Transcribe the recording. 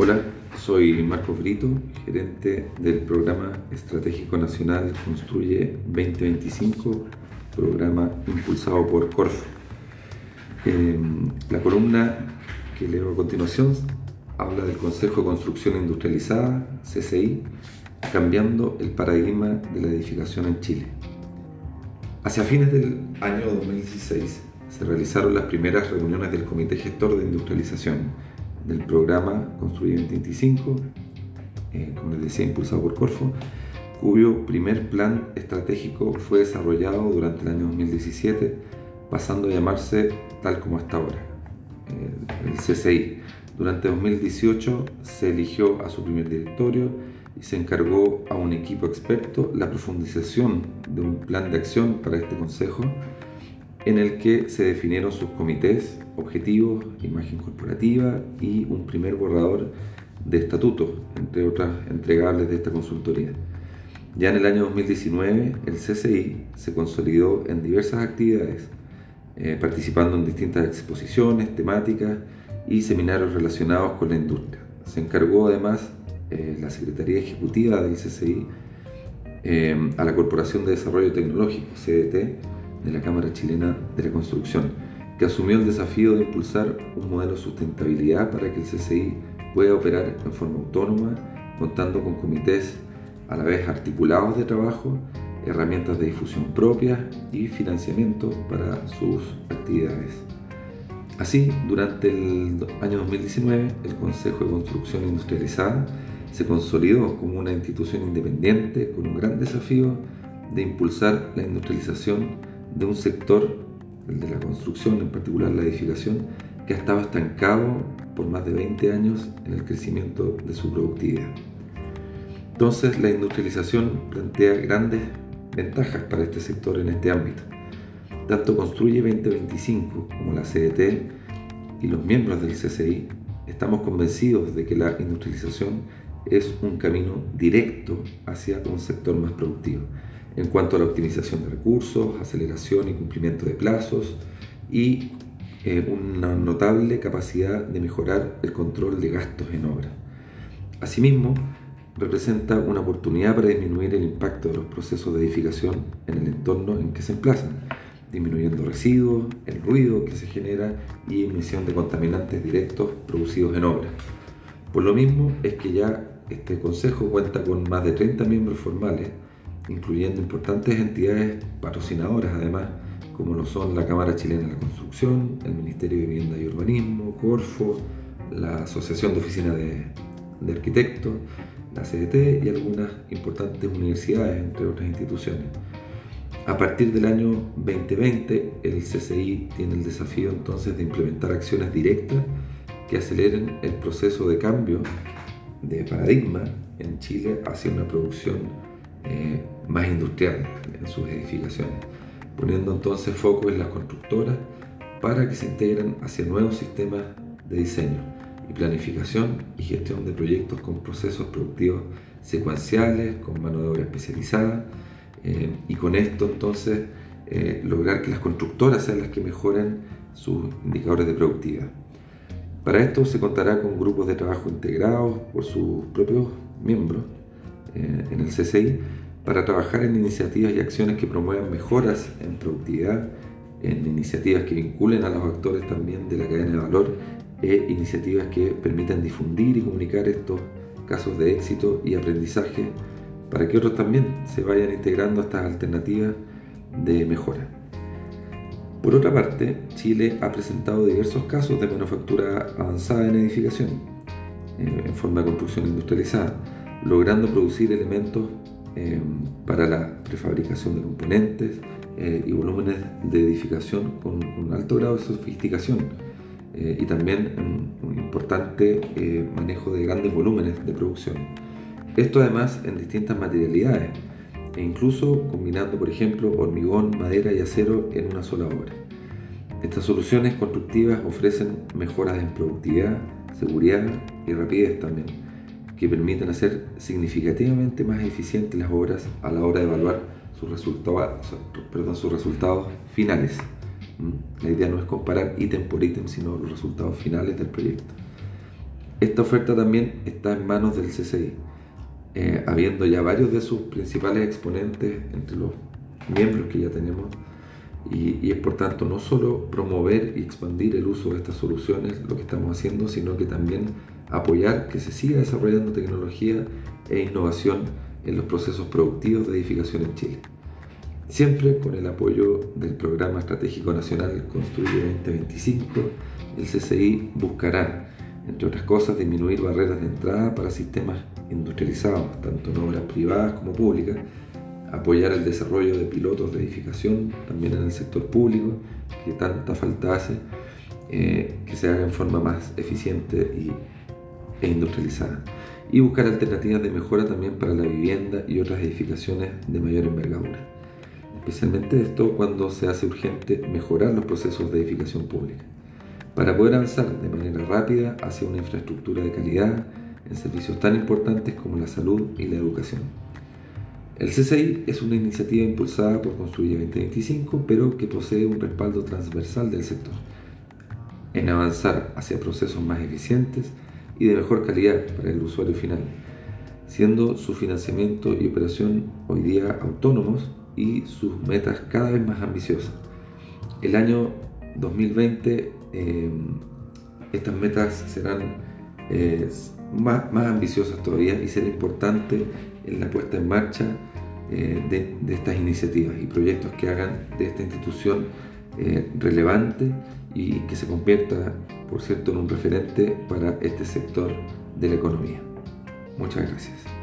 Hola, soy Marcos Brito, gerente del programa estratégico nacional Construye 2025, programa impulsado por Corfo. Eh, la columna que leo a continuación habla del Consejo de Construcción Industrializada, CCI, cambiando el paradigma de la edificación en Chile. Hacia fines del año 2016 se realizaron las primeras reuniones del Comité Gestor de Industrialización del programa Construir 2025, eh, como les decía, impulsado por Corfo, cuyo primer plan estratégico fue desarrollado durante el año 2017, pasando a llamarse tal como hasta ahora, el CCI. Durante 2018 se eligió a su primer directorio y se encargó a un equipo experto la profundización de un plan de acción para este consejo en el que se definieron sus comités, objetivos, imagen corporativa y un primer borrador de estatutos, entre otras entregables de esta consultoría. Ya en el año 2019, el CCI se consolidó en diversas actividades, eh, participando en distintas exposiciones, temáticas y seminarios relacionados con la industria. Se encargó además eh, la Secretaría Ejecutiva del CCI eh, a la Corporación de Desarrollo Tecnológico, CDT, de la Cámara Chilena de la Construcción, que asumió el desafío de impulsar un modelo de sustentabilidad para que el CCI pueda operar en forma autónoma, contando con comités a la vez articulados de trabajo, herramientas de difusión propias y financiamiento para sus actividades. Así, durante el año 2019, el Consejo de Construcción Industrializada se consolidó como una institución independiente con un gran desafío de impulsar la industrialización de un sector, el de la construcción, en particular la edificación, que estaba estancado por más de 20 años en el crecimiento de su productividad. Entonces, la industrialización plantea grandes ventajas para este sector en este ámbito. Tanto Construye 2025 como la CDT y los miembros del CCI estamos convencidos de que la industrialización es un camino directo hacia un sector más productivo en cuanto a la optimización de recursos, aceleración y cumplimiento de plazos y eh, una notable capacidad de mejorar el control de gastos en obra. Asimismo, representa una oportunidad para disminuir el impacto de los procesos de edificación en el entorno en que se emplazan, disminuyendo residuos, el ruido que se genera y emisión de contaminantes directos producidos en obra. Por lo mismo es que ya este Consejo cuenta con más de 30 miembros formales incluyendo importantes entidades patrocinadoras además, como lo son la Cámara Chilena de la Construcción, el Ministerio de Vivienda y Urbanismo, Corfo, la Asociación de Oficinas de, Arquitectos, la CDT y algunas importantes universidades, entre otras instituciones. A partir del año 2020, el CCI tiene el desafío entonces de implementar acciones directas que aceleren el proceso de cambio de paradigma en Chile hacia una producción eh, más industrial en sus edificaciones, poniendo entonces foco en las constructoras para que se integren hacia nuevos sistemas de diseño y planificación y gestión de proyectos con procesos productivos secuenciales, con mano de obra especializada eh, y con esto entonces eh, lograr que las constructoras sean las que mejoren sus indicadores de productividad. Para esto se contará con grupos de trabajo integrados por sus propios miembros eh, en el CCI para trabajar en iniciativas y acciones que promuevan mejoras en productividad, en iniciativas que vinculen a los actores también de la cadena de valor e iniciativas que permitan difundir y comunicar estos casos de éxito y aprendizaje para que otros también se vayan integrando a estas alternativas de mejora. Por otra parte, Chile ha presentado diversos casos de manufactura avanzada en edificación, eh, en forma de construcción industrializada, logrando producir elementos eh, para la prefabricación de componentes eh, y volúmenes de edificación con un alto grado de sofisticación eh, y también un, un importante manejo de grandes volúmenes de producción. Esto además en distintas materialidades e incluso combinando, por ejemplo, hormigón, madera y acero en una sola obra. Estas soluciones constructivas ofrecen mejoras en productividad, seguridad y rapidez también que permiten hacer significativamente más eficientes las obras a la hora de evaluar sus resultados, perdón, sus resultados finales. ¿Mm? La idea no es comparar ítem por ítem, sino los resultados finales del proyecto. Esta oferta también está en manos del CCI, eh, habiendo ya varios de sus principales exponentes entre los miembros que ya tenemos y, es por tanto no solo promover y expandir el uso de estas soluciones, lo que estamos haciendo, sino que también apoyar que se siga desarrollando tecnología e innovación en los procesos productivos de edificación en Chile. Siempre con el apoyo del Programa Estratégico Nacional Construye 2025, el CCI buscará, entre otras cosas, disminuir barreras de entrada para sistemas industrializados, tanto en obras privadas como públicas, apoyar el desarrollo de pilotos de edificación también en el sector público, que tanta falta hace, eh, que se haga en forma más eficiente y, e industrializada. Y buscar alternativas de mejora también para la vivienda y otras edificaciones de mayor envergadura. Especialmente esto cuando se hace urgente mejorar los procesos de edificación pública, para poder avanzar de manera rápida hacia una infraestructura de calidad en servicios tan importantes como la salud y la educación. El CCI es una iniciativa impulsada por Construye 2025, pero que posee un respaldo transversal del sector en avanzar hacia procesos más eficientes y de mejor calidad para el usuario final, siendo su financiamiento y operación hoy día autónomos y sus metas cada vez más ambiciosas. El año 2020 eh, estas metas serán eh, más, más ambiciosas todavía y será importante en la puesta en marcha eh, de, estas iniciativas y proyectos que hagan de esta institución eh, relevante y que se convierta, por cierto, en un referente para este sector de la economía. Muchas gracias.